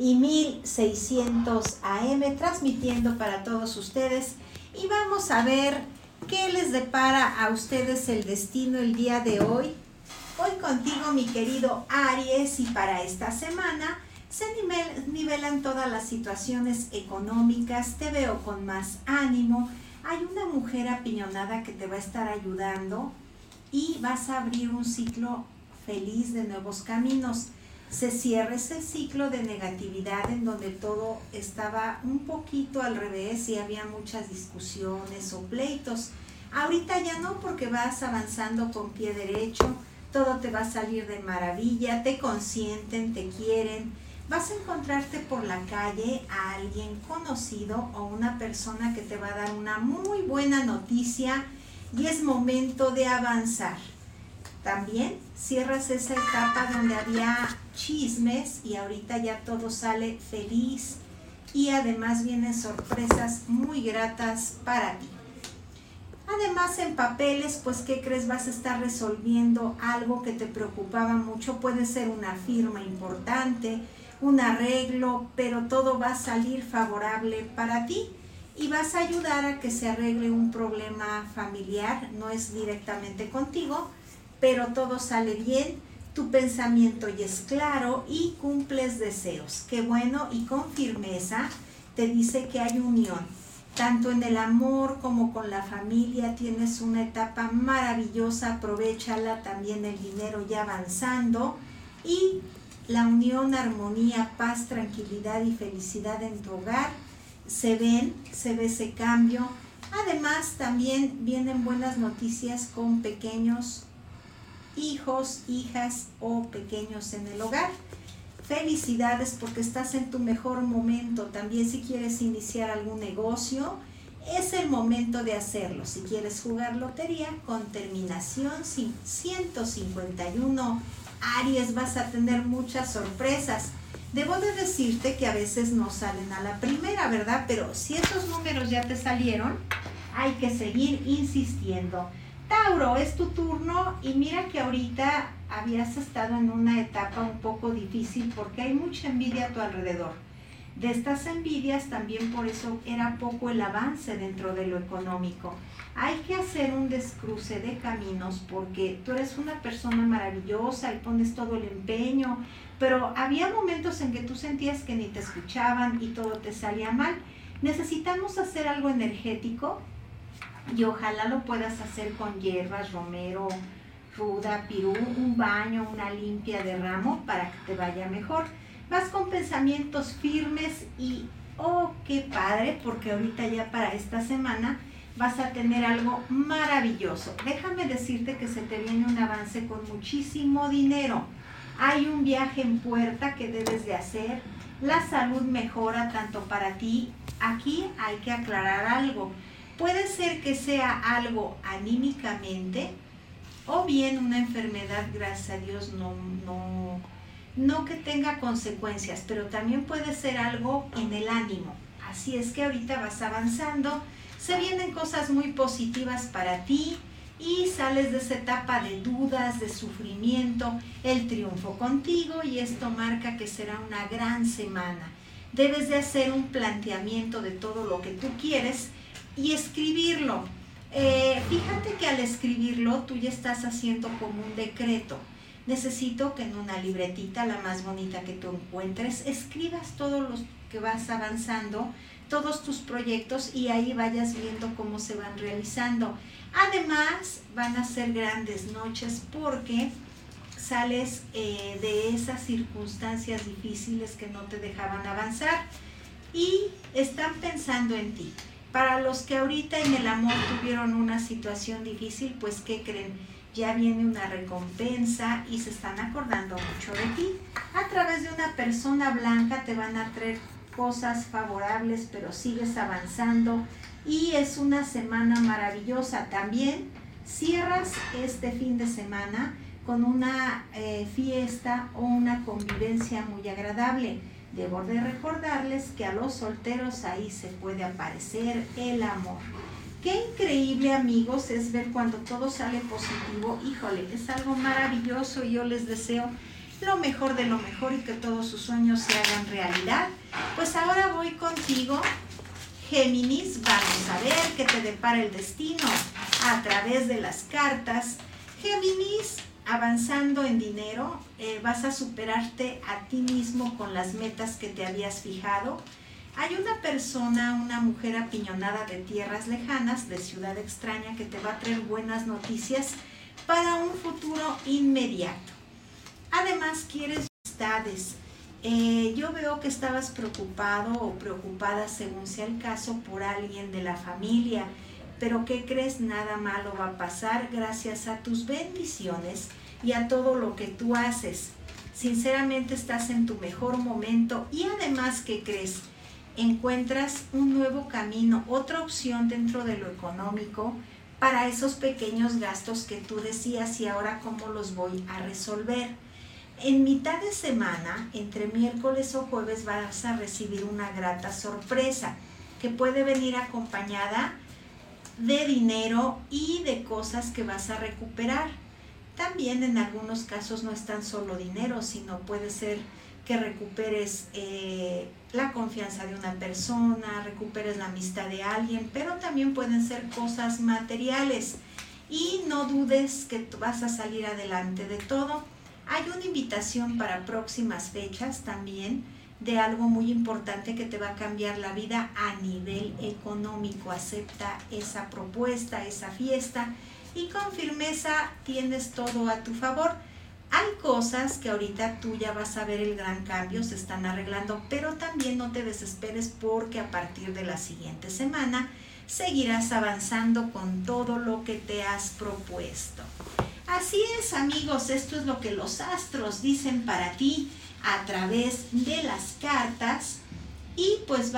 y 1600 AM transmitiendo para todos ustedes y vamos a ver qué les depara a ustedes el destino el día de hoy. Hoy contigo mi querido Aries y para esta semana se nivelan todas las situaciones económicas, te veo con más ánimo, hay una mujer apiñonada que te va a estar ayudando y vas a abrir un ciclo feliz de nuevos caminos. Se cierra ese ciclo de negatividad en donde todo estaba un poquito al revés y había muchas discusiones o pleitos. Ahorita ya no porque vas avanzando con pie derecho, todo te va a salir de maravilla, te consienten, te quieren. Vas a encontrarte por la calle a alguien conocido o una persona que te va a dar una muy buena noticia y es momento de avanzar. También cierras esa etapa donde había chismes y ahorita ya todo sale feliz y además vienen sorpresas muy gratas para ti. Además en papeles, pues ¿qué crees? Vas a estar resolviendo algo que te preocupaba mucho. Puede ser una firma importante, un arreglo, pero todo va a salir favorable para ti y vas a ayudar a que se arregle un problema familiar. No es directamente contigo, pero todo sale bien, tu pensamiento ya es claro y cumples deseos. Qué bueno y con firmeza te dice que hay unión. Tanto en el amor como con la familia tienes una etapa maravillosa, aprovechala también el dinero ya avanzando y la unión, armonía, paz, tranquilidad y felicidad en tu hogar se ven, se ve ese cambio. Además también vienen buenas noticias con pequeños hijos, hijas o pequeños en el hogar. Felicidades porque estás en tu mejor momento. También si quieres iniciar algún negocio, es el momento de hacerlo. Si quieres jugar lotería con terminación 151, Aries, vas a tener muchas sorpresas. Debo de decirte que a veces no salen a la primera, ¿verdad? Pero si esos números ya te salieron, hay que seguir insistiendo. Tauro, es tu turno y mira que ahorita habías estado en una etapa un poco difícil porque hay mucha envidia a tu alrededor. De estas envidias también por eso era poco el avance dentro de lo económico. Hay que hacer un descruce de caminos porque tú eres una persona maravillosa y pones todo el empeño, pero había momentos en que tú sentías que ni te escuchaban y todo te salía mal. Necesitamos hacer algo energético y ojalá lo puedas hacer con hierbas, romero, ruda, pirú, un baño, una limpia de ramo para que te vaya mejor. Vas con pensamientos firmes y, oh, qué padre, porque ahorita ya para esta semana vas a tener algo maravilloso. Déjame decirte que se te viene un avance con muchísimo dinero. Hay un viaje en puerta que debes de hacer. La salud mejora tanto para ti. Aquí hay que aclarar algo Puede ser que sea algo anímicamente o bien una enfermedad, gracias a Dios, no, no, no que tenga consecuencias, pero también puede ser algo en el ánimo. Así es que ahorita vas avanzando, se vienen cosas muy positivas para ti y sales de esa etapa de dudas, de sufrimiento, el triunfo contigo y esto marca que será una gran semana. Debes de hacer un planteamiento de todo lo que tú quieres y escribirlo. Eh, fíjate que al escribirlo tú ya estás haciendo como un decreto. Necesito que en una libretita, la más bonita que tú encuentres, escribas todos los que vas avanzando, todos tus proyectos y ahí vayas viendo cómo se van realizando. Además, van a ser grandes noches porque sales eh, de esas circunstancias difíciles que no te dejaban avanzar y están pensando en ti. Para los que ahorita en el amor tuvieron una situación difícil, pues ¿qué creen? Ya viene una recompensa y se están acordando mucho de ti. A través de una persona blanca te van a traer cosas favorables, pero sigues avanzando y es una semana maravillosa. También cierras este fin de semana con una eh, fiesta o una convivencia muy agradable Debo de recordarles que a los solteros ahí se puede aparecer el amor. Qué increíble amigos es ver cuando todo sale positivo. Híjole, es algo maravilloso y yo les deseo lo mejor de lo mejor y que todos sus sueños se hagan realidad. Pues ahora voy contigo, Géminis, vamos a ver qué te depara el destino a través de las cartas. Géminis, avanzando en dinero, eh, vas a superarte a ti mismo con las metas que te habías fijado. Hay una persona, una mujer apiñonada de tierras lejanas, de ciudad extraña, que te va a traer buenas noticias para un futuro inmediato. Además, quieres amistades. Eh, yo veo que estabas preocupado o preocupada, según sea el caso, por alguien de la familia. Pero ¿qué crees? Nada malo va a pasar gracias a tus bendiciones y a todo lo que tú haces. Sinceramente estás en tu mejor momento y además, ¿qué crees? Encuentras un nuevo camino, otra opción dentro de lo económico para esos pequeños gastos que tú decías y ahora cómo los voy a resolver. En mitad de semana, entre miércoles o jueves, vas a recibir una grata sorpresa que puede venir acompañada de dinero y de cosas que vas a recuperar. También en algunos casos no es tan solo dinero, sino puede ser que recuperes eh, la confianza de una persona, recuperes la amistad de alguien, pero también pueden ser cosas materiales. Y no dudes que vas a salir adelante de todo hay una invitación para próximas fechas también de algo muy importante que te va a cambiar la vida a nivel económico. Acepta esa propuesta, esa fiesta y con firmeza tienes todo a tu favor. Hay cosas que ahorita tú ya vas a ver el gran cambio, se están arreglando, pero también no te desesperes porque a partir de la siguiente semana seguirás avanzando con todo lo que te has propuesto. Así es amigos, esto es lo que los astros dicen para ti a través de las cartas y pues